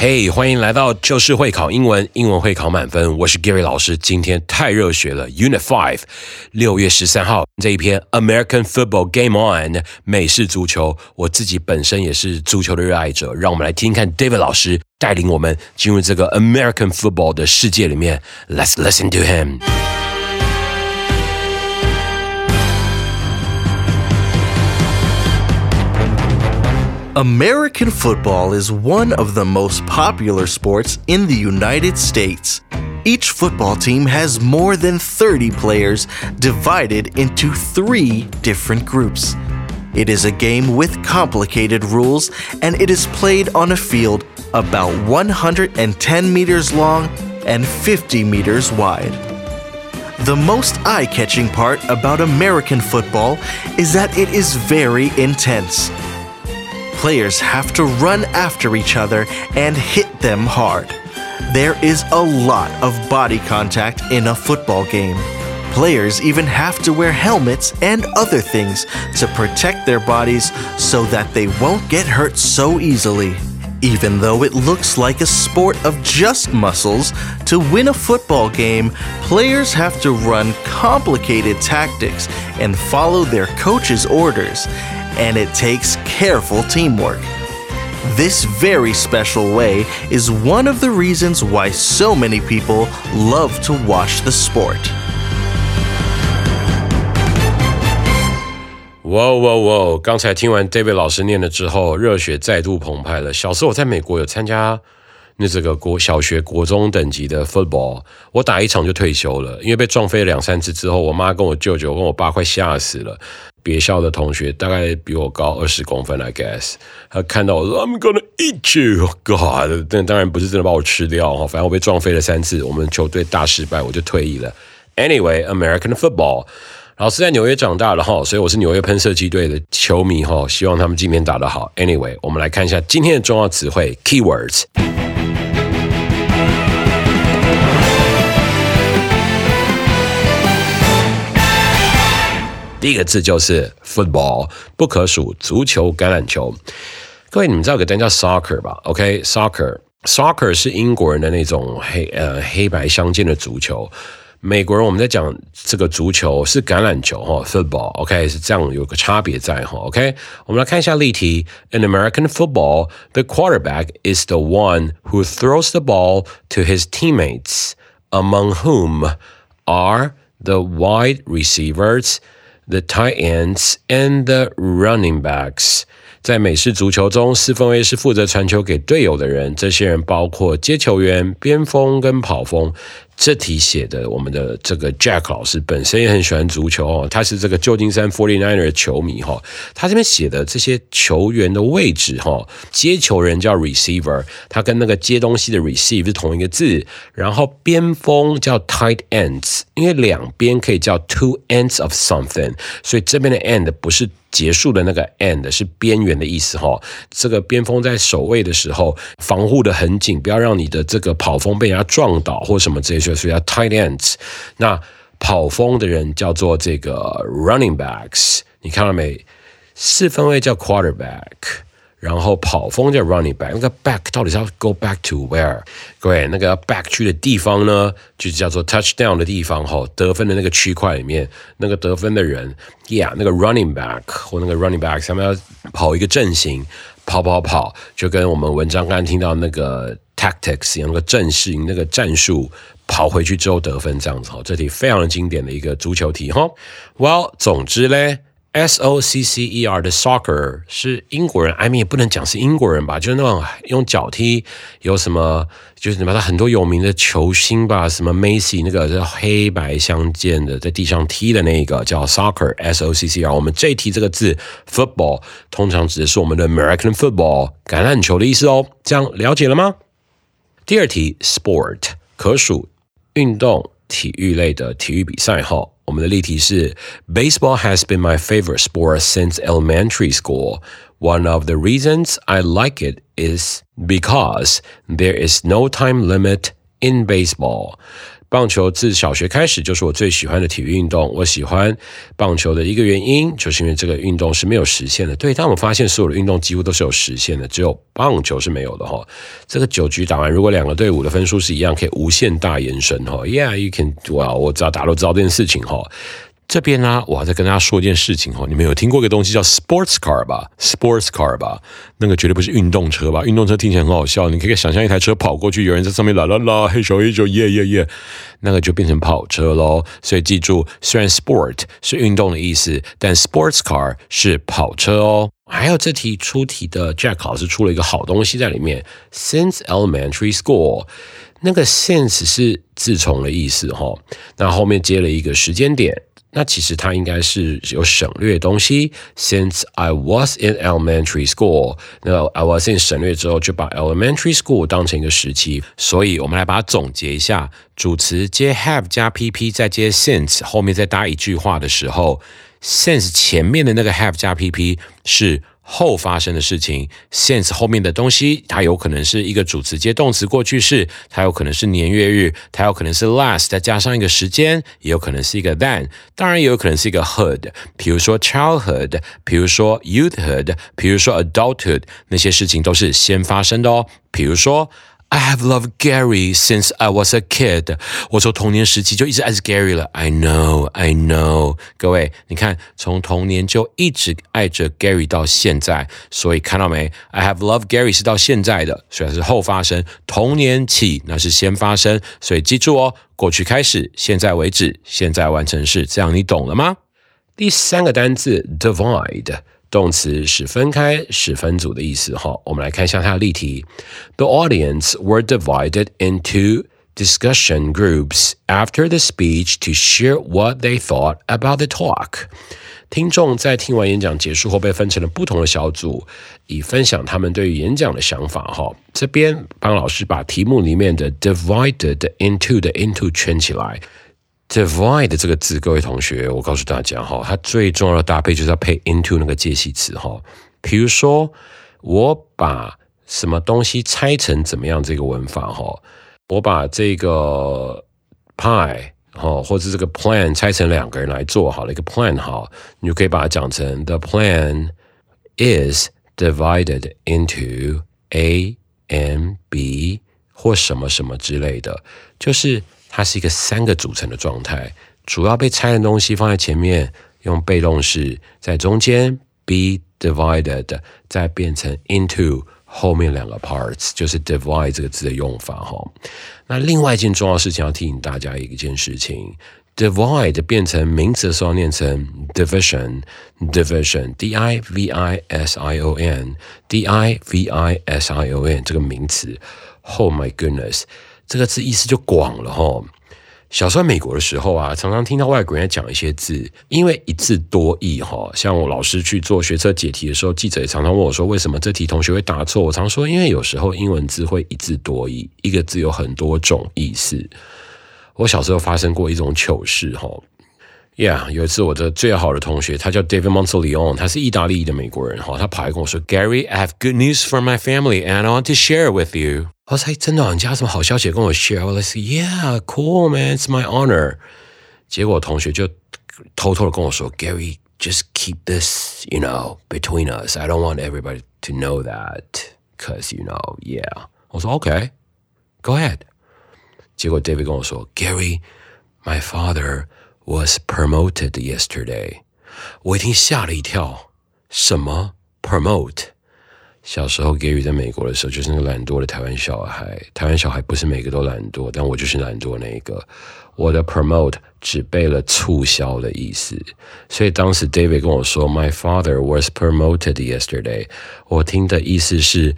嘿，欢迎来到就是会考英文，英文会考满分。我是 Gary 老师，今天太热血了，Unit Five，六月十三号这一篇 American Football Game On 美式足球。我自己本身也是足球的热爱者，让我们来听看 David 老师带领我们进入这个 American Football 的世界里面。Let's listen to him. American football is one of the most popular sports in the United States. Each football team has more than 30 players divided into three different groups. It is a game with complicated rules and it is played on a field about 110 meters long and 50 meters wide. The most eye catching part about American football is that it is very intense players have to run after each other and hit them hard. There is a lot of body contact in a football game. Players even have to wear helmets and other things to protect their bodies so that they won't get hurt so easily. Even though it looks like a sport of just muscles, to win a football game, players have to run complicated tactics and follow their coach's orders and it takes careful teamwork. This very special way is one of the reasons why so many people love to watch the sport. 哇哇哇！刚才听完 David 老师念了之后，热血再度澎湃了。小时候我在美国有参加那这个国小学、国中等级的 football，我打一场就退休了，因为被撞飞了两三次之后，我妈跟我舅舅跟我爸快吓死了。 别校的同学大概比我高二十公分，I guess。他看到我说 "I'm gonna eat you, God"，但当然不是真的把我吃掉哈。反正我被撞飞了三次，我们球队大失败，我就退役了。Anyway, American football，老师在纽约长大了哈，所以我是纽约喷射机队的球迷哈。希望他们今天打得好。Anyway，我们来看一下今天的重要词汇 keywords。第一个字就是 football，不可数，足球、橄榄球。各位，你们知道有个单叫 soccer 吧？OK，soccer，soccer 是英国人的那种黑呃黑白相间的足球。美国人我们在讲这个足球是橄榄球哈，football。OK，是这样有个差别在哈。OK，我们来看一下例题。In American football, the quarterback is the one who throws the ball to his teammates, among whom are the wide receivers. The tight ends and the running backs，在美式足球中，四分卫是负责传球给队友的人。这些人包括接球员、边锋跟跑锋。这题写的，我们的这个 Jack 老师本身也很喜欢足球哦，他是这个旧金山 Forty Nine 的球迷哈。他这边写的这些球员的位置哈，接球人叫 receiver，他跟那个接东西的 receive 是同一个字。然后边锋叫 tight ends，因为两边可以叫 two ends of something，所以这边的 end 不是。结束的那个 end 是边缘的意思哈，这个边锋在守卫的时候防护的很紧，不要让你的这个跑锋被人家撞倒或什么这些，所以叫 tight ends。那跑锋的人叫做这个 running backs，你看到没？四分卫叫 quarterback。然后跑锋叫 running back，那个 back 到底是要 go back to where？各位，那个 back 去的地方呢，就叫做 touchdown 的地方哈，得分的那个区块里面，那个得分的人，yeah，那个 running back 或那个 running back，他们要跑一个阵型，跑跑跑，就跟我们文章刚刚听到那个 tactics 一样，那个阵势，那个战术，跑回去之后得分这样子哈，这题非常经典的一个足球题哈。Well，总之嘞。S O C C E R 的 soccer 是英国人，I mean 也不能讲是英国人吧，就是那种用脚踢，有什么就是什么，他很多有名的球星吧，什么 Messi 那个是黑白相间的，在地上踢的那个叫 soccer，S O C C R。我们这一题这个字 football 通常指的是我们的 American football 橄榄球的意思哦，这样了解了吗？第二题 sport 可数运动体育类的体育比赛哈。我们的例题是：Baseball has been my favorite sport since elementary school. One of the reasons I like it is because there is no time limit in baseball. 棒球自小学开始就是我最喜欢的体育运动。我喜欢棒球的一个原因，就是因为这个运动是没有实现的。对，但我发现所有的运动几乎都是有实现的，只有棒球是没有的哈。这个九局打完，如果两个队伍的分数是一样，可以无限大延伸哈。Yeah，you can，哇，我知道大家都知道这件事情哈。这边呢，我还在跟大家说一件事情哦。你们有听过一个东西叫 sports car 吧？sports car 吧，那个绝对不是运动车吧？运动车听起来很好笑，你可以想象一台车跑过去，有人在上面啦啦啦，嘿咻嘿咻，耶耶耶，那个就变成跑车喽。所以记住，虽然 sport 是运动的意思，但 sports car 是跑车哦。还有这题出题的 Jack 老师出了一个好东西在里面，since elementary school，那个 since 是自从的意思哈，那后面接了一个时间点。那其实它应该是有省略东西。Since I was in elementary school，那 I was in 省略之后，就把 elementary school 当成一个时期。所以我们来把它总结一下：主词接 have 加 pp，再接 since，后面再搭一句话的时候，since 前面的那个 have 加 pp 是。后发生的事情，since 后面的东西，它有可能是一个主词接动词过去式，它有可能是年月日，它有可能是 last 再加上一个时间，也有可能是一个 then，当然也有可能是一个 hood，比如说 childhood，比如说 youthhood，比如说 adulthood，那些事情都是先发生的哦，比如说。I have loved Gary since I was a kid。我从童年时期就一直爱着 Gary 了。I know, I know。各位，你看，从童年就一直爱着 Gary 到现在，所以看到没？I have loved Gary 是到现在的，虽然是后发生，童年起那是先发生，所以记住哦，过去开始，现在为止，现在完成式，这样你懂了吗？第三个单词 divide。动词是分开、是分组的意思。哈，我们来看一下它的例题。The audience were divided into discussion groups after the speech to share what they thought about the talk。听众在听完演讲结束后被分成了不同的小组，以分享他们对于演讲的想法。哈，这边帮老师把题目里面的 divided into 的 into 圈起来。Divide 这个字，各位同学，我告诉大家哈，它最重要的搭配就是要配 into 那个介系词哈。比如说，我把什么东西拆成怎么样这个文法哈，我把这个 pie 哈，或者这个 plan 拆成两个人来做好了一个 plan 哈，你就可以把它讲成 the plan is divided into A and B 或什么什么之类的，就是。它是一个三个组成的状态，主要被拆的东西放在前面，用被动式在中间，be divided，再变成 into 后面两个 parts，就是 divide 这个字的用法哈。那另外一件重要事情要提醒大家一件事情，divide 变成名词的时候念成 division，division，d i v i s i o n，d i v i s i o n 这个名词，Oh my goodness！这个字意思就广了哈。小时候美国的时候啊，常常听到外国人讲一些字，因为一字多义哈。像我老师去做学测解题的时候，记者也常常问我说：“为什么这题同学会答错？”我常说：“因为有时候英文字会一字多义，一个字有很多种意思。”我小时候发生过一种糗事哈。Yeah，有一次我的最好的同学，他叫 David Monteleone，他是意大利的美国人哈。他跑来跟我说：“Gary，I have good news for my family and I want to share with you。”我说：“真的，你家什么好消息跟我 share？” 我说：“Yeah，cool man，it's my honor。”结果同学就偷偷的跟我说：“Gary，just keep this，you know，between us。I don't want everybody to know that，cause you know，yeah。”我说：“OK，go ahead。”结果 David 跟我说：“Gary，my father。” Was promoted yesterday。我一听吓了一跳，什么 promote？小时候 Gary 在美国的时候，就是那个懒惰的台湾小孩。台湾小孩不是每个都懒惰，但我就是懒惰那一个。我的 promote 只背了促销的意思，所以当时 David 跟我说，My father was promoted yesterday。我听的意思是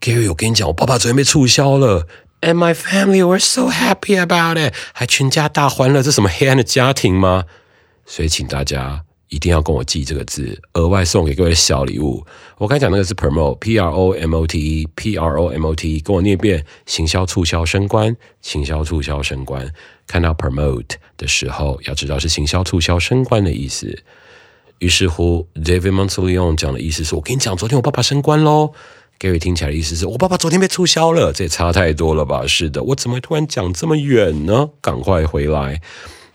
，Gary，我跟你讲，我爸爸昨天被促销了，and my family were so happy about it，还全家大欢乐。这什么黑暗的家庭吗？所以请大家。一定要跟我记这个字，额外送给各位小礼物。我刚才讲那个是 promote，p r o m o t e，p r o m o t e，跟我念一遍：行销促销升官，行销促销升官。看到 promote 的时候，要知道是行销促销升官的意思。于是乎，David Monteleone 讲的意思是我跟你讲，昨天我爸爸升官喽。Gary 听起来的意思是我爸爸昨天被促销了，这也差太多了吧？是的，我怎么突然讲这么远呢？赶快回来。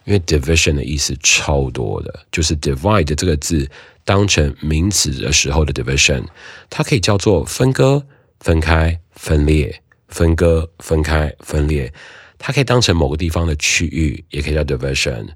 因为 division 的意思超多的，就是 divide 这个字当成名词的时候的 division，它可以叫做分割、分开、分裂、分割、分开、分裂。它可以当成某个地方的区域，也可以叫 division。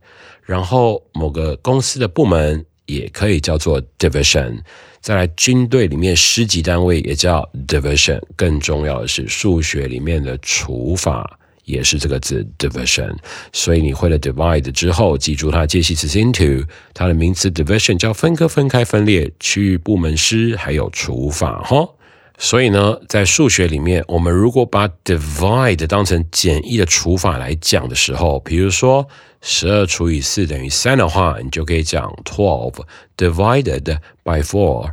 然后某个公司的部门也可以叫做 division。再来，军队里面师级单位也叫 division。更重要的是，数学里面的除法。也是这个字 division，所以你会了 divide 之后，记住它的介系词 into，它的名词 division 叫分割、分开、分裂、区域、部门、师，还有除法哈。所以呢，在数学里面，我们如果把 divide 当成简易的除法来讲的时候，比如说十二除以四等于三的话，你就可以讲 twelve divided by four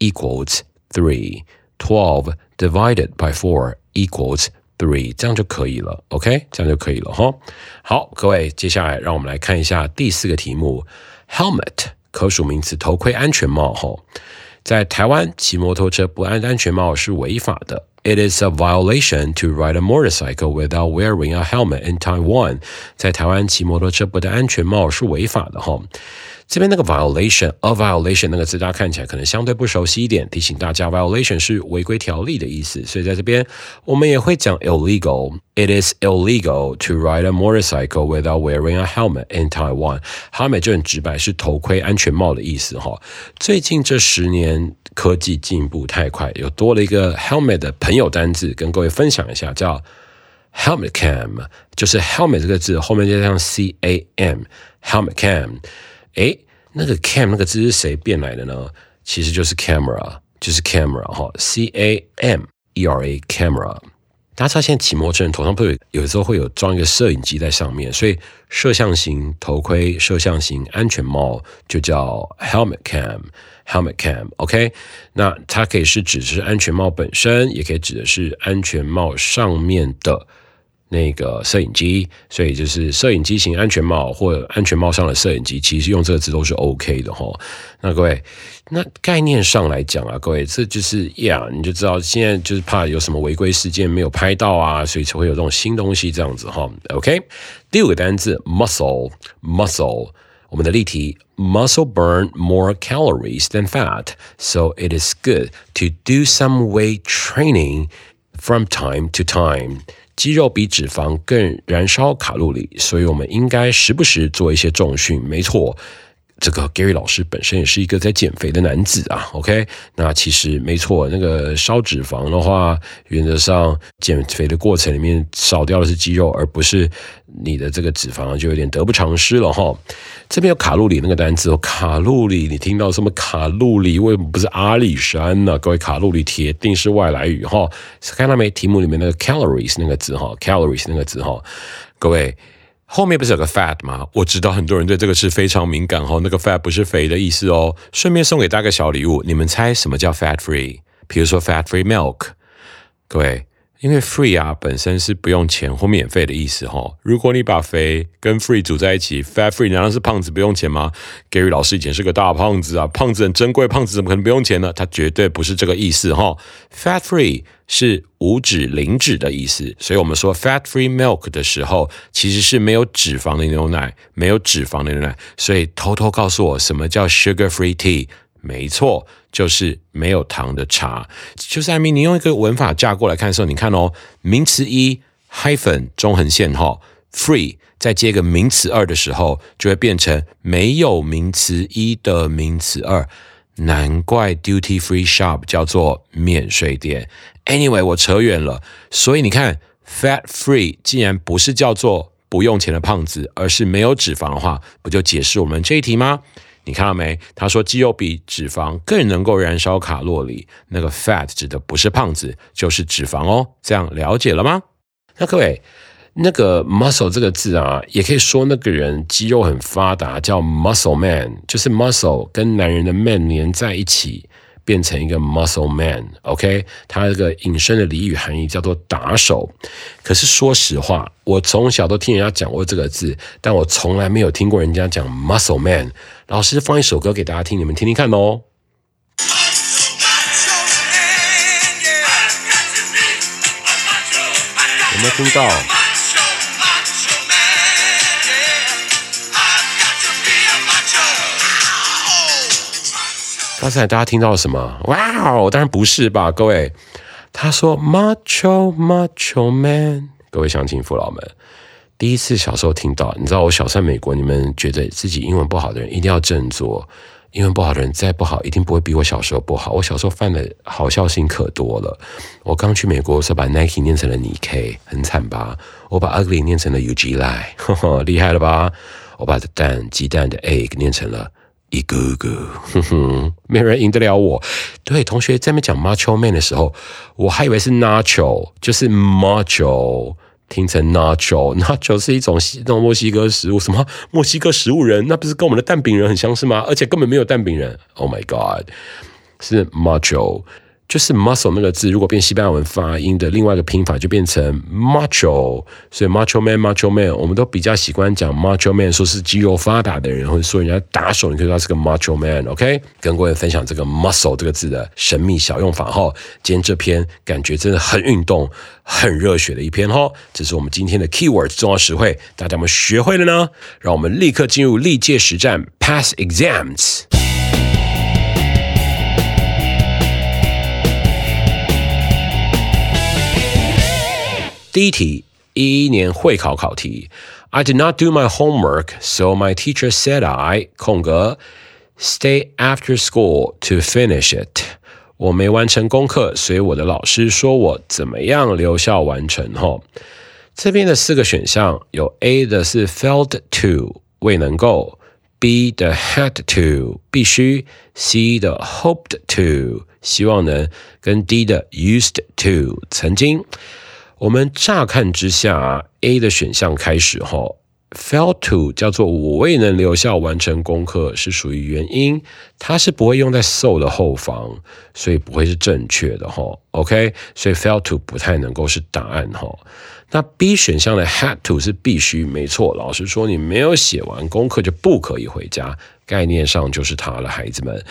equals three。twelve divided by four equals three，这样就可以了，OK，这样就可以了哈。好，各位，接下来让我们来看一下第四个题目，helmet 可数名词，头盔、安全帽哈。在台湾骑摩托车不安安全帽是违法的，It is a violation to ride a motorcycle without wearing a helmet in Taiwan。在台湾骑摩托车不戴安全帽是违法的哈。 这边那个 violation，a violation 那个字，大家看起来可能相对不熟悉一点。提醒大家，violation 是违规条例的意思，所以在这边我们也会讲 illegal。It is illegal to ride a motorcycle without wearing a helmet in Taiwan。helmet 就很直白，是头盔、安全帽的意思哈。最近这十年科技进步太快，有多了一个 helmet 的朋友单字，跟各位分享一下，叫 helmet cam，就是 helmet 这个字后面加上 c a m，helmet cam。哎，那个 cam 那个字是谁变来的呢？其实就是 camera，就是 camera 哈，c a m e r a camera。大家知道现在骑摩托车人头上不有有时候会有装一个摄影机在上面，所以摄像型头盔、摄像型安全帽就叫 helmet cam，helmet cam。OK，那它可以是指的是安全帽本身，也可以指的是安全帽上面的。那个摄影机，所以就是摄影机型安全帽或者安全帽上的摄影机，其实用这个字都是 OK 的哈。那各位，那概念上来讲啊，各位，这就是呀，你就知道现在就是怕有什么违规事件没有拍到啊，所以才会有这种新东西这样子哈。OK，第五个单字 muscle，muscle，我们的例题 muscle burn more calories than fat，so it is good to do some weight training from time to time。肌肉比脂肪更燃烧卡路里，所以我们应该时不时做一些重训。没错。这个 Gary 老师本身也是一个在减肥的男子啊，OK？那其实没错，那个烧脂肪的话，原则上减肥的过程里面少掉的是肌肉，而不是你的这个脂肪，就有点得不偿失了哈。这边有卡路里那个单词哦，卡路里，你听到什么卡路里？为什么不是阿里山呢？各位，卡路里铁定是外来语哈。看到没？题目里面那个 calories 那个字哈，calories 那个字哈，各位。后面不是有个 fat 吗？我知道很多人对这个是非常敏感哦。那个 fat 不是肥的意思哦。顺便送给大家个小礼物，你们猜什么叫 fat free？比如说 fat free milk，各位。因为 free 啊本身是不用钱或免费的意思哈。如果你把肥跟 free 组在一起，fat free 难道是胖子不用钱吗？Gary 老师以前是个大胖子啊，胖子很珍贵，胖子怎么可能不用钱呢？他绝对不是这个意思哈。fat free 是无脂零脂的意思，所以我们说 fat free milk 的时候，其实是没有脂肪的牛奶，没有脂肪的牛奶。所以偷偷告诉我，什么叫 sugar free tea？没错，就是没有糖的茶。就是艾米，你用一个文法架过来看的时候，你看哦，名词一 hyphen 中横线哈，free 再接个名词二的时候，就会变成没有名词一的名词二。难怪 duty free shop 叫做免税店。Anyway，我扯远了，所以你看，fat free 既然不是叫做不用钱的胖子，而是没有脂肪的话，不就解释我们这一题吗？你看到没？他说肌肉比脂肪更能够燃烧卡路里，那个 fat 指的不是胖子，就是脂肪哦。这样了解了吗？那各位。那个 muscle 这个字啊，也可以说那个人肌肉很发达，叫 muscle man，就是 muscle 跟男人的 man 连在一起，变成一个 muscle man。OK，它这个引申的俚语含义叫做打手。可是说实话，我从小都听人家讲过这个字，但我从来没有听过人家讲 muscle man。老师放一首歌给大家听，你们听听看哦。有没有听到？刚才大家听到什么？哇哦，当然不是吧，各位。他说 “macho macho man”，各位乡亲父老们，第一次小时候听到，你知道我小在美国，你们觉得自己英文不好的人一定要振作，英文不好的人再不好，一定不会比我小时候不好。我小时候犯的好笑心可多了。我刚去美国的时候，把 Nike 念成了 Nike，很惨吧？我把 ugly 念成了 ugly，厉害了吧？我把蛋鸡蛋的 egg 念成了。一个个，哼哼，没人赢得了我。对，同学在那讲 Macho Man 的时候，我还以为是 Nacho，就是 Macho，听成 Nacho，Nacho 是一种那种墨西哥食物，什么墨西哥食物人，那不是跟我们的蛋饼人很相似吗？而且根本没有蛋饼人。Oh my God，是 Macho。就是 muscle 那个字，如果变西班牙文发音的另外一个拼法，就变成 macho。所以 macho man，macho man，我们都比较喜欢讲 macho man，说是肌肉发达的人，或者说人家打手，你可以说他是个 macho man。OK，跟各位分享这个 muscle 这个字的神秘小用法哈。今天这篇感觉真的很运动、很热血的一篇哈。这是我们今天的 keywords 重要实惠，大家有没有学会了呢？让我们立刻进入历届实战 pass exams。第一题，一一年会考考题。I did not do my homework, so my teacher said I 空格 stay after school to finish it。我没完成功课，所以我的老师说我怎么样留校完成？哈，这边的四个选项有 A 的是 failed to 未能够，B 的 had to 必须，C 的 hoped to 希望能，跟 D 的 used to 曾经。 我们乍看之下，A 的选项开始哈，fail to 叫做我未能留校完成功课是属于原因，它是不会用在 so 的后方，所以不会是正确的哈。OK，所以 fail to 不太能够是答案哈。那 B 选项的 had to 是必须，没错。老师说你没有写完功课就不可以回家，概念上就是它了，孩子们，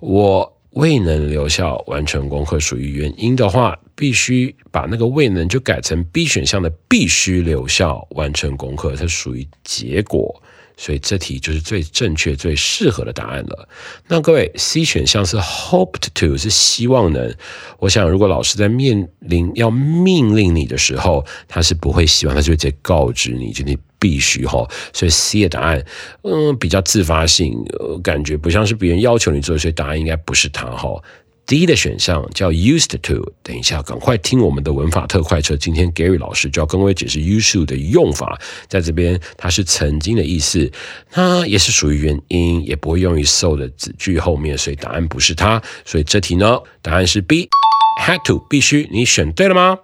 我。未能留校完成功课属于原因的话，必须把那个未能就改成 B 选项的必须留校完成功课，它属于结果，所以这题就是最正确、最适合的答案了。那各位，C 选项是 hoped to 是希望能，我想如果老师在面临要命令你的时候，他是不会希望，他就会直接告知你，就你。必须哈，所以 C 的答案，嗯，比较自发性，感觉不像是别人要求你做，所以答案应该不是它哈。D 的选项叫 used to，等一下赶快听我们的文法特快车，今天 Gary 老师就要跟我解释 used to 的用法，在这边它是曾经的意思，它也是属于原因，也不会用于 so 的子句后面，所以答案不是它，所以这题呢，答案是 B，had to 必须，你选对了吗？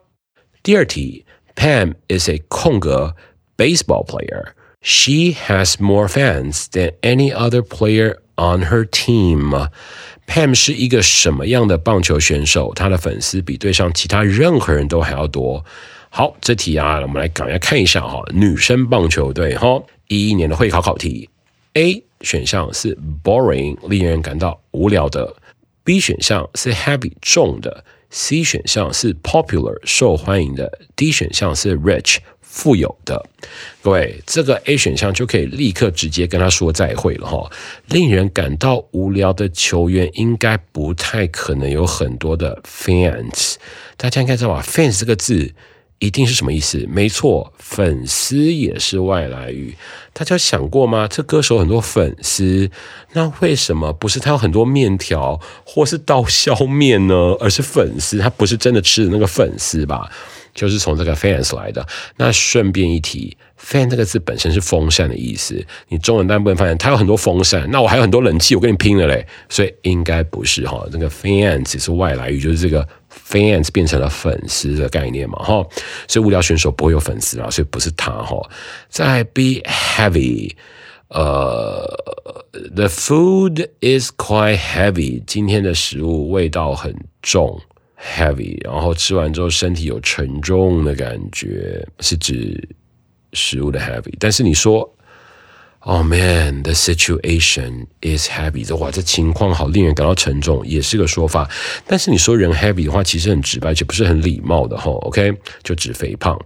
第二题，Pam is a 空格。baseball player. She has more fans than any other player on her team. Pam 是一个什么样的棒球选手？她的粉丝比对上其他任何人都还要多。好，这题啊，我们来赶快看一下哈，女生棒球队哈，一一年的会考考题。A 选项是 boring，令人感到无聊的。B 选项是 heavy，重的。C 选项是 popular，受欢迎的。D 选项是 rich。富有的各位，这个 A 选项就可以立刻直接跟他说再会了哈。令人感到无聊的球员应该不太可能有很多的 fans。大家应该知道吧？fans 这个字一定是什么意思？没错，粉丝也是外来语。大家想过吗？这歌手很多粉丝，那为什么不是他有很多面条或是刀削面呢？而是粉丝，他不是真的吃的那个粉丝吧？就是从这个 fans 来的。那顺便一提，fan 这个字本身是风扇的意思。你中文单不能发现它有很多风扇，那我还有很多冷气，我跟你拼了嘞。所以应该不是哈，这个 fans 只是外来语，就是这个 fans 变成了粉丝的概念嘛哈。所以无聊选手不会有粉丝啊，所以不是他哈。在 be heavy，呃，the food is quite heavy。今天的食物味道很重。heavy，然后吃完之后身体有沉重的感觉，是指食物的 heavy。但是你说，Oh man，the situation is heavy，这哇，这情况好令人感到沉重，也是个说法。但是你说人 heavy 的话，其实很直白，且不是很礼貌的哈。OK，就指肥胖。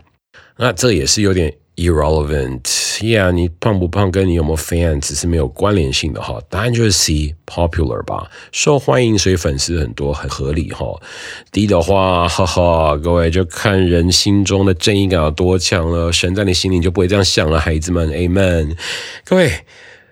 那这也是有点。Irrelevant，Yeah，你胖不胖跟你有没有 fans 是没有关联性的哈。答案就是 C，popular 吧，受欢迎，所以粉丝很多，很合理哈。D 的话，哈哈，各位就看人心中的正义感有多强了。神在你心里就不会这样想了，孩子们，Amen。各位，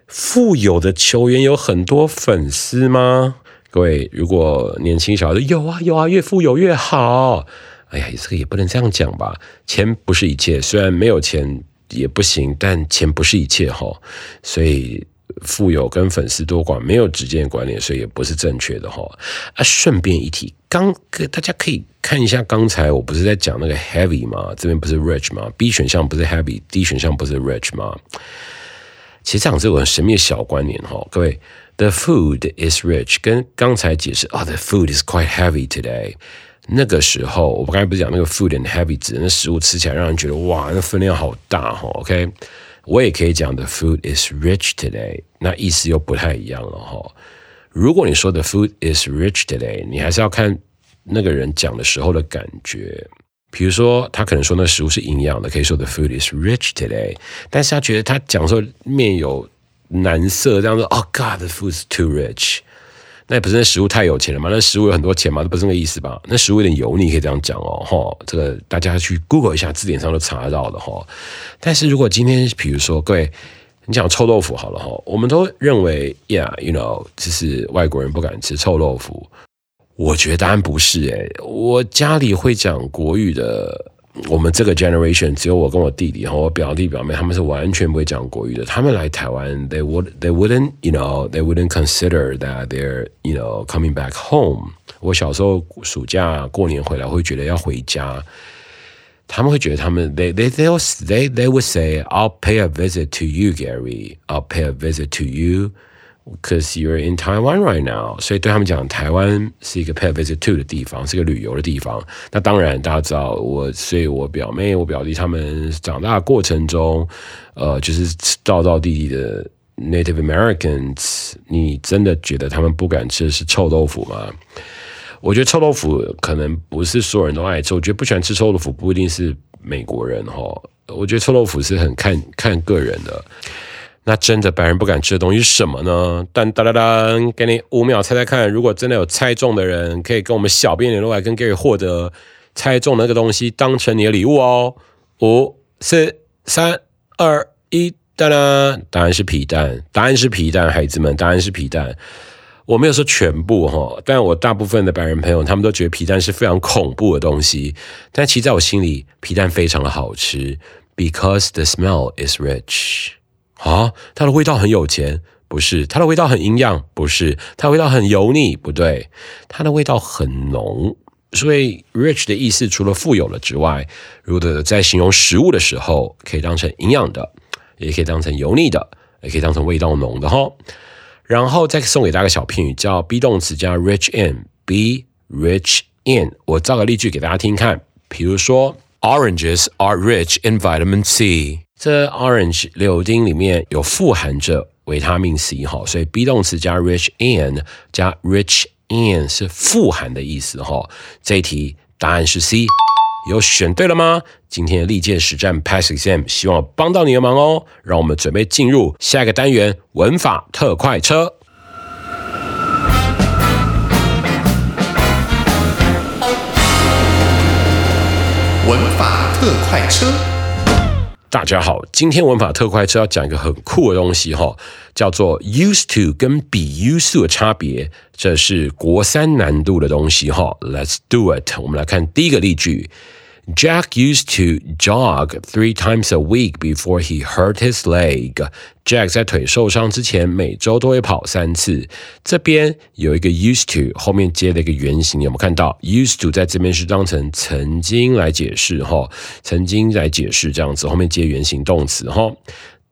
富有的球员有很多粉丝吗？各位，如果年轻小孩有啊有啊，越富有越好。哎呀，这个也不能这样讲吧？钱不是一切，虽然没有钱也不行，但钱不是一切哈。所以富有跟粉丝多寡没有直接的关联，所以也不是正确的哈。啊，顺便一提，刚大家可以看一下，刚才我不是在讲那个 heavy 吗？这边不是 rich 吗？B 选项不是 heavy，D 选项不是 rich 吗？其实讲这个很神秘的小关联哈，各位，the food is rich，跟刚才解释啊，the food is quite heavy today。那个时候，我刚才不是讲那个 food and heavy 指那食物吃起来让人觉得哇，那分量好大哈。OK，我也可以讲 the food is rich today，那意思又不太一样了哈。如果你说 the food is rich today，你还是要看那个人讲的时候的感觉。比如说，他可能说那食物是营养的，可以说 the food is rich today，但是他觉得他讲说面有难色，这样说，Oh God，the food is too rich。那不是那食物太有钱了吗？那食物有很多钱吗？这不是那个意思吧？那食物有点油腻，可以这样讲哦，哈。这个大家去 Google 一下，字典上都查得到的哈。但是如果今天，比如说各位，你讲臭豆腐好了哈，我们都认为，Yeah，you know，就是外国人不敢吃臭豆腐。我觉得答案不是诶，我家里会讲国语的。我们这个 generation 只有我跟我弟弟和我表弟表妹，他们是完全不会讲国语的。他们来台湾，they would they wouldn't you know they wouldn't consider that they're you know coming back home。我小时候暑假过年回来会觉得要回家，他们会觉得他们 they they they they they would say I'll pay a visit to you Gary I'll pay a visit to you。 Because you're in Taiwan right now，所以对他们讲，台湾是一个 pay visit to 的地方，是个旅游的地方。那当然，大家知道我，所以我表妹、我表弟他们长大过程中，呃，就是道道地地的 Native Americans。你真的觉得他们不敢吃是臭豆腐吗？我觉得臭豆腐可能不是所有人都爱吃。我觉得不喜欢吃臭豆腐不一定是美国人哈。我觉得臭豆腐是很看看个人的。那真的白人不敢吃的东西是什么呢？当当当当，给你五秒猜猜看。如果真的有猜中的人，可以跟我们小编联络来跟 Gary 获得猜中那个东西，当成你的礼物哦。五、四、三、二、一，当当，答案是皮蛋。答案是皮蛋，孩子们，答案是皮蛋。我没有说全部哈，但我大部分的白人朋友他们都觉得皮蛋是非常恐怖的东西。但其实在我心里，皮蛋非常的好吃，because the smell is rich。啊，它的味道很有钱，不是？它的味道很营养，不是？它的味道很油腻，不对？它的味道很浓。所以，rich 的意思除了富有了之外，如果在形容食物的时候，可以当成营养的，也可以当成油腻的，也可以当成味道浓的哈。然后再送给大家个小片语，叫 be 动词加 rich in，be rich in。我造个例句给大家听看，比如说，Oranges are rich in vitamin C。这 orange 柳丁里面有富含着维他命 C 哈，所以 be 动词加 rich in 加 rich in 是富含的意思哈。这一题答案是 C，有选对了吗？今天的利剑实战 pass exam，希望帮到你的忙哦。让我们准备进入下一个单元文法特快车。文法。特快车。大家好，今天文法特快车要讲一个很酷的东西哈，叫做 used to 跟 be used to 的差别，这是国三难度的东西哈。Let's do it，我们来看第一个例句。Jack used to jog three times a week before he hurt his leg. Jack 在腿受伤之前，每周都会跑三次。这边有一个 used to，后面接了一个原型，有没有看到？used to 在这边是当成曾经来解释哈，曾经来解释这样子，后面接原型动词哈。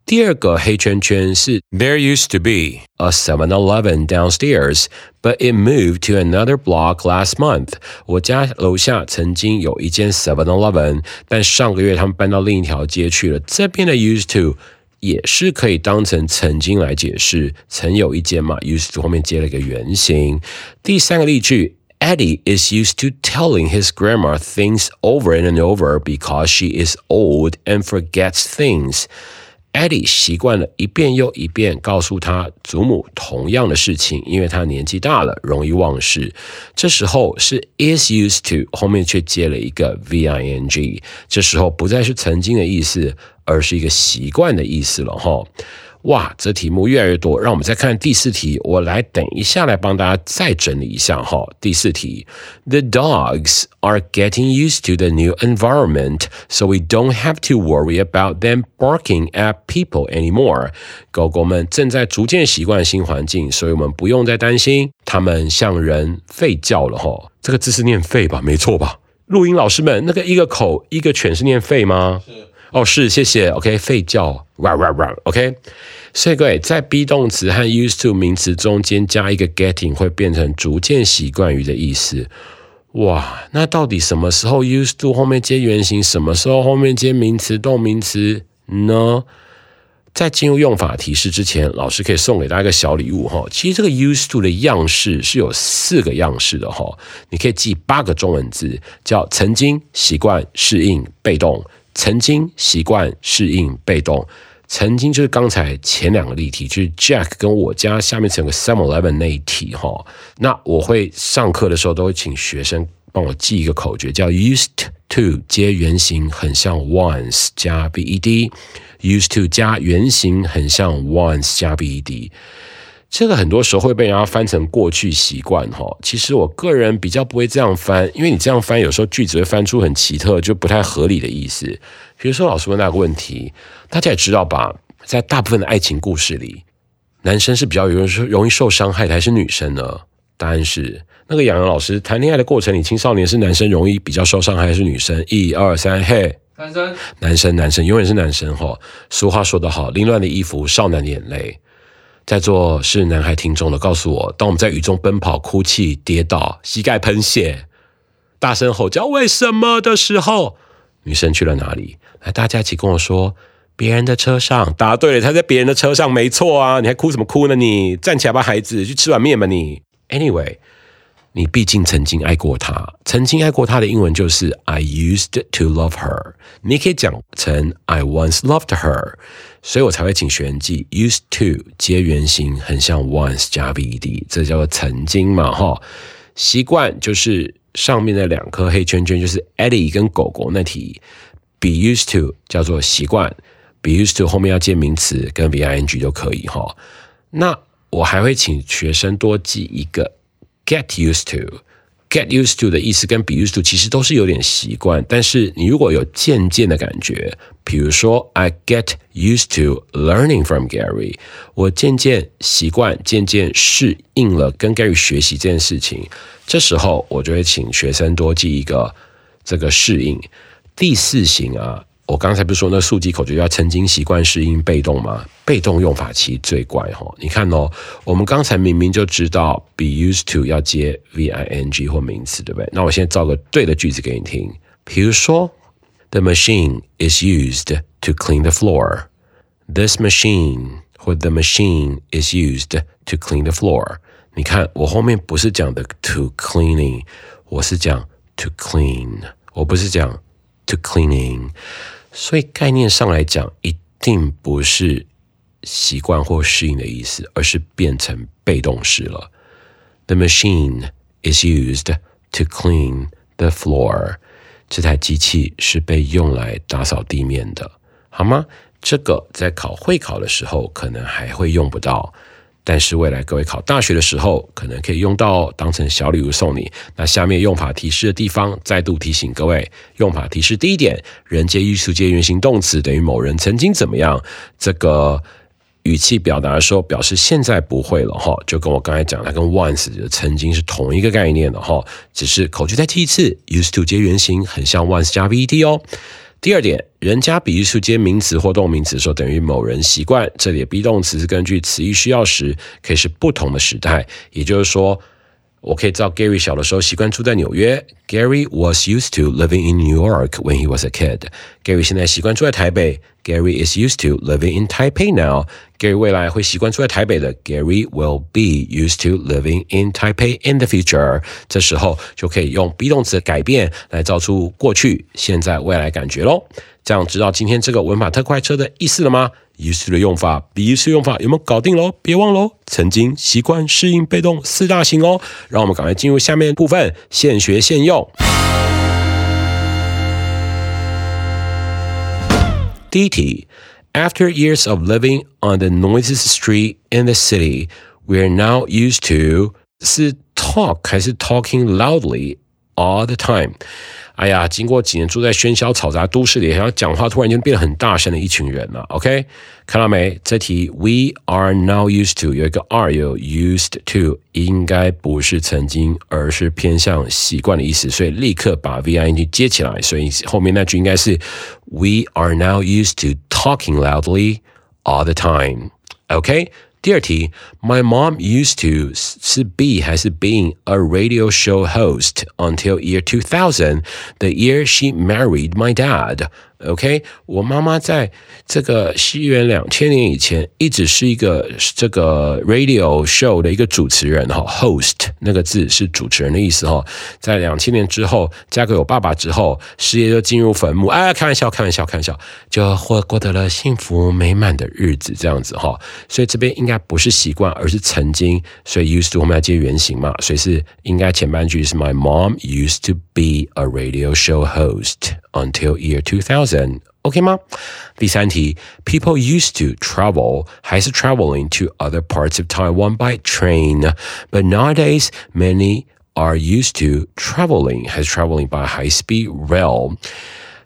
第二个黑圈圈是 There used to be a 7-Eleven downstairs, but it moved to another block last month. 我家楼下曾经有一间 7-Eleven，但上个月他们搬到另一条街去了。这边的 used to 也是可以当成曾经来解释，曾有一间嘛，used to 后面接了一个原形。第三个例句。Eddie is used to telling his grandma things over and over because she is old and forgets things. Eddie 习惯了一遍又一遍告诉他祖母同样的事情，因为他年纪大了，容易忘事。这时候是 is used to 后面却接了一个 v i n g，这时候不再是曾经的意思，而是一个习惯的意思了哈。哇，这题目越来越多，让我们再看第四题。我来等一下来帮大家再整理一下哈。第四题，The dogs are getting used to the new environment, so we don't have to worry about them barking at people anymore。狗狗们正在逐渐习惯新环境，所以我们不用再担心它们向人吠叫了哈。这个字是念吠吧？没错吧？录音老师们，那个一个口一个犬是念吠吗？是。哦，是，谢谢。OK，吠叫，run run run。OK，所以各位在 be 动词和 used to 名词中间加一个 getting，会变成逐渐习惯于的意思。哇，那到底什么时候 used to 后面接原形，什么时候后面接名词动名词呢？在进入用法提示之前，老师可以送给大家一个小礼物哈。其实这个 used to 的样式是有四个样式的哈，你可以记八个中文字，叫曾经、习惯、适应、被动。曾经习惯适应被动，曾经就是刚才前两个例题，就是 Jack 跟我家下面整个 Seven Eleven 那一题哈。那我会上课的时候都会请学生帮我记一个口诀，叫 used to 接原形很像 once 加 b e d，used to 加原形很像 once 加 b e d。这个很多时候会被人家翻成过去习惯哈，其实我个人比较不会这样翻，因为你这样翻，有时候句子会翻出很奇特、就不太合理的意思。比如说，老师问那个问题，大家也知道吧，在大部分的爱情故事里，男生是比较容易容易受伤害的，还是女生呢？答案是那个杨洋老师谈恋爱的过程里，青少年是男生容易比较受伤害，还是女生？一二三，嘿，男生，男生，男生，永远是男生哈。俗话说得好，凌乱的衣服，少男的眼泪。在座是男孩听众的，告诉我，当我们在雨中奔跑、哭泣、跌倒、膝盖喷血、大声吼叫“为什么”的时候，女生去了哪里？来，大家一起跟我说：“别人的车上。”答对了，他在别人的车上，没错啊！你还哭什么哭呢？你站起来吧，孩子，去吃碗面吧。你，anyway。你毕竟曾经爱过他，曾经爱过他的英文就是 I used to love her。你可以讲成 I once loved her，所以我才会请学员记 used to 接原形，很像 once 加 v e d，这叫做曾经嘛哈。习惯就是上面的两颗黑圈圈，就是 Eddie 跟狗狗那题。Be used to 叫做习惯，Be used to 后面要接名词跟 v i n g 就可以哈。那我还会请学生多记一个。Get used to, get used to 的意思跟 be used to 其实都是有点习惯，但是你如果有渐渐的感觉，比如说 I get used to learning from Gary，我渐渐习惯、渐渐适应了跟 Gary 学习这件事情，这时候我就会请学生多记一个这个适应第四型啊。我刚才不是说那速记口诀要曾经习惯适应被动吗？被动用法其实最怪哈。你看哦，我们刚才明明就知道 be used to 要接 v i n g 或名词，对不对？那我现在造个对的句子给你听。比如说，The machine is used to clean the floor. This machine 或 the machine is used to clean the floor。你看，我后面不是讲的 to cleaning，我是讲 to clean，我不是讲 to cleaning。所以概念上来讲，一定不是习惯或适应的意思，而是变成被动式了。The machine is used to clean the floor。这台机器是被用来打扫地面的，好吗？这个在考会考的时候可能还会用不到，但是未来各位考大学的时候可能可以用到，当成小礼物送你。那下面用法提示的地方，再度提醒各位，用法提示第一点，人接艺术接原形动词等于某人曾经怎么样，这个。语气表达的时候，表示现在不会了哈，就跟我刚才讲，它跟 once 曾经是同一个概念的哈，只是口句再提一次，used to 接原形，很像 once 加 v e d 哦。第二点，人加比喻数接名词或动名词的时候，等于某人习惯，这里的 be 动词是根据词义需要时，可以是不同的时态，也就是说。我可以知道 Gary 小的时候习惯住在纽约。Gary was used to living in New York when he was a kid. Gary 现在习惯住在台北。Gary is used to living in Taipei now. Gary 未来会习惯住在台北的。Gary will be used to living in Taipei in the future. 这时候就可以用 be 动词的改变来造出过去、现在、未来感觉喽。这样知道今天这个文法特快车的意思了吗？used to 的用法比 used to 用法有没有搞定喽？别忘喽，曾经、习惯、适应、被动四大型哦。让我们赶快进入下面部分，现学现用。第一题，After years of living on the noisiest street in the city, we are now used to 是 talk 还是 talking loudly all the time？ 哎呀，经过几年住在喧嚣嘈杂都市里，然后讲话突然间变得很大声的一群人了。OK，看到没？这题 We are now used to 有一个 are 有 used to，应该不是曾经，而是偏向习惯的意思，所以立刻把 V I N G 接起来。所以后面那句应该是 We are now used to talking loudly all the time。OK。第二题，My mom used to 是 be 还是 being a radio show host until year two thousand, the year she married my dad. OK，我妈妈在这个西元两千年以前一直是一个这个 radio show 的一个主持人哈，host 那个字是主持人的意思哈。在两千年之后嫁给我爸爸之后，事业就进入坟墓。哎，开玩笑，开玩笑，开玩笑，就获过得了幸福美满的日子这样子哈。所以这边应该不是习惯，而是曾经。所以 used to 我们要接原形嘛，所以是应该前半句是 My mom used to be a radio show host until year two thousand。OK 吗？第三题，People used to travel 还是 traveling to other parts of Taiwan by train, but nowadays many are used to traveling 还是 traveling by high speed rail。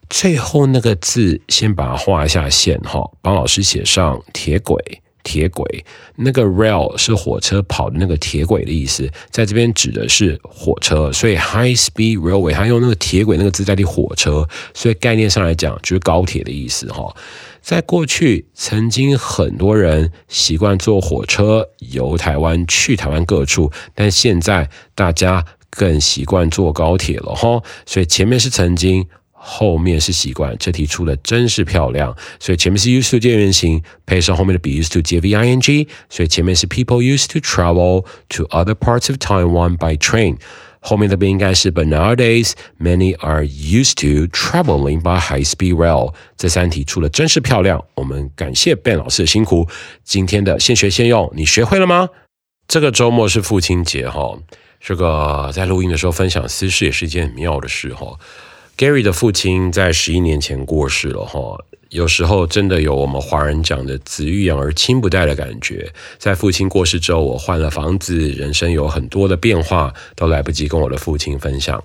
最后那个字先把它画一下线哈，帮老师写上铁轨。 铁轨，那个 rail 是火车跑的那个铁轨的意思，在这边指的是火车，所以 high speed railway 它用那个铁轨那个字代替火车，所以概念上来讲就是高铁的意思哈。在过去，曾经很多人习惯坐火车游台湾去台湾各处，但现在大家更习惯坐高铁了哈。所以前面是曾经。后面是习惯，这题出的真是漂亮，所以前面是 used to 接原形，配上后面的 be used to 接 v i n g，所以前面是 people used to travel to other parts of Taiwan by train，后面这边应该是 but nowadays many are used to traveling by high speed rail。这三题出的真是漂亮，我们感谢 Ben 老师的辛苦。今天的现学现用，你学会了吗？这个周末是父亲节哈，这个在录音的时候分享私事也是一件很妙的事哈。Gary 的父亲在十一年前过世了哈，有时候真的有我们华人讲的“子欲养而亲不待”的感觉。在父亲过世之后，我换了房子，人生有很多的变化，都来不及跟我的父亲分享。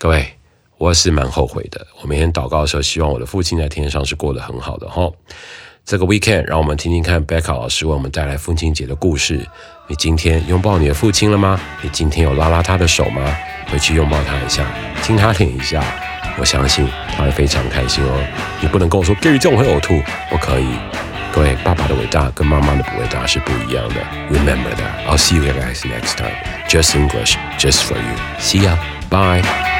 各位，我是蛮后悔的。我每天祷告的时候，希望我的父亲在天上是过得很好的哈。这个 weekend，让我们听听看 Becca 老师为我们带来父亲节的故事。你今天拥抱你的父亲了吗？你今天有拉拉他的手吗？回去拥抱他一下，亲他脸一下。我相信他会非常开心哦。你不能跟我说 Gary 这种会呕吐，不可以。各位，爸爸的伟大跟妈妈的伟大是不一样的。Remember that. I'll see you guys next time. Just English, just for you. See ya. Bye.